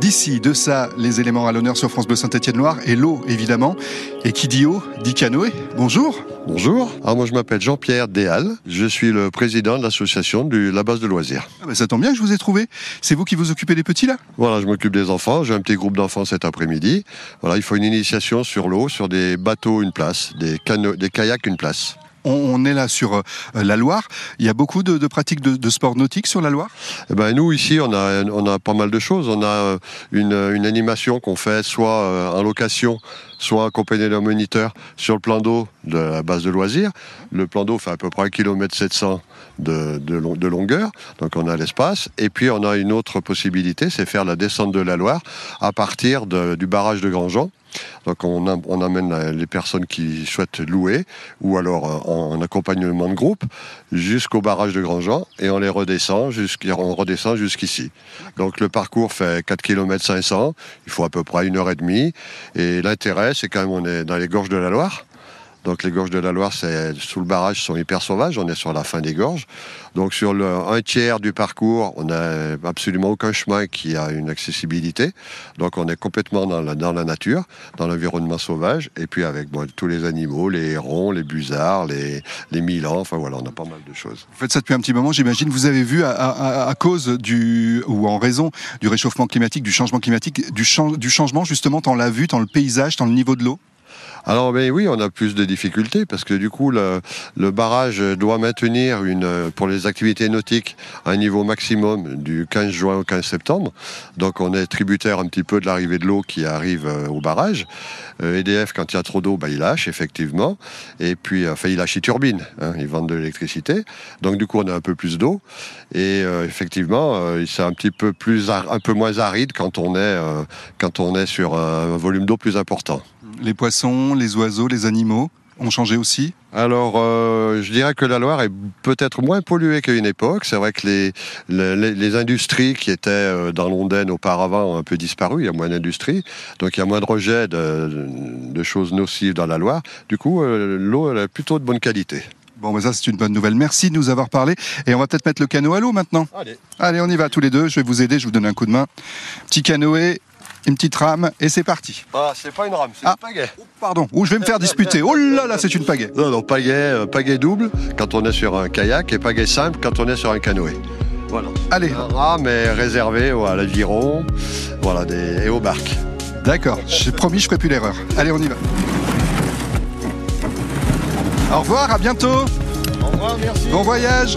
d'ici, de ça, les éléments à l'honneur sur France Bleu Saint-Étienne-Loire et l'eau évidemment. Et qui dit eau dit canoë. Bonjour. Bonjour. Alors moi je m'appelle Jean-Pierre Déal. Je suis le président de l'association de la base de loisirs. Ah ben, ça tombe bien que je vous ai trouvé. C'est vous qui vous occupez des petits là? Voilà, je m'occupe des enfants. J'ai un petit groupe d'enfants cet après-midi. Voilà, il faut une initiation sur l'eau, sur des bateaux une place, des, des kayaks une place on, est là sur euh, la Loire. Il y a beaucoup de, pratiques de, sport nautique sur la Loire? Eh ben, Nous, ici, on a, on a pas mal de choses. On a euh, une, animation qu'on fait soit euh, en location, soit accompagné d'un moniteur sur le plan d'eau de la base de loisirs. Le plan d'eau fait à peu près 1 km 700 de, de, longueur, donc on a l'espace. Et puis on a une autre possibilité, c'est faire la descente de la Loire à partir du barrage de Grandjean. Donc on, amène les personnes qui souhaitent louer ou alors euh, en, accompagnement de groupe jusqu'au barrage de Grandjean et on les redescend on redescend jusqu'ici. Donc le parcours fait 4 km 500, il faut à peu près une heure et demie et l'intérêt c'est quand même on est dans les gorges de la Loire. Donc les gorges de la Loire, sous le barrage, sont hyper sauvages. On est sur la fin des gorges. Donc sur un tiers du parcours, on n'a absolument aucun chemin qui a une accessibilité. Donc on est complètement dans la, dans la nature, dans l'environnement sauvage, et puis avec tous les animaux, les hérons, les busards, les, les milans. Enfin voilà, on a pas mal de choses. Vous faites ça depuis un petit moment, j'imagine. Vous avez vu à, cause du ou en raison du réchauffement climatique, du changement climatique, du, du changement justement dans la vue, dans le paysage, dans le niveau de l'eau? Alors oui, on a plus de difficultés parce que du coup le, barrage doit maintenir pour les activités nautiques un niveau maximum du 15 juin au 15 septembre. Donc on est tributaire un petit peu de l'arrivée de l'eau qui arrive euh, au barrage. EDF euh, quand il y a trop d'eau, ben, il lâche effectivement. Et puis enfin il lâche les turbines, hein, ils vendent de l'électricité. Donc du coup on a un peu plus d'eau et euh, effectivement c'est un petit peu plus un peu moins aride quand on est sur un volume d'eau plus important. Les poissons, les oiseaux, les animaux ont changé aussi alors, euh, je dirais que la Loire est peut-être moins polluée qu'à une époque. C'est vrai que les, les, industries qui étaient euh, dans l'Ondaine auparavant ont un peu disparu. Il y a moins d'industries, donc il y a moins de rejets de, choses nocives dans la Loire. Du coup, euh, l'eau est plutôt de bonne qualité. Bon, ben ça c'est une bonne nouvelle. Merci de nous avoir parlé. Et on va peut-être mettre le canot à l'eau maintenant. Allez. Allez, on y va tous les deux. Je vais vous aider, je vous donne un coup de main. Petit canoë une petite rame et c'est parti. Ah, c'est pas une rame, c'est ah. une pagaie. pardon, ou je vais me faire disputer. Oh là là, c'est une pagaie. Non, non, pagaie, euh, pagaie double quand on est sur un kayak et pagaie simple quand on est sur un canoë. Voilà. Allez. Un rame est réservé à l'aviron voilà, des, et aux barques. D'accord, j'ai promis, je ferai plus l'erreur. Allez, on y va. Au revoir, à bientôt. Au revoir, merci. Bon voyage.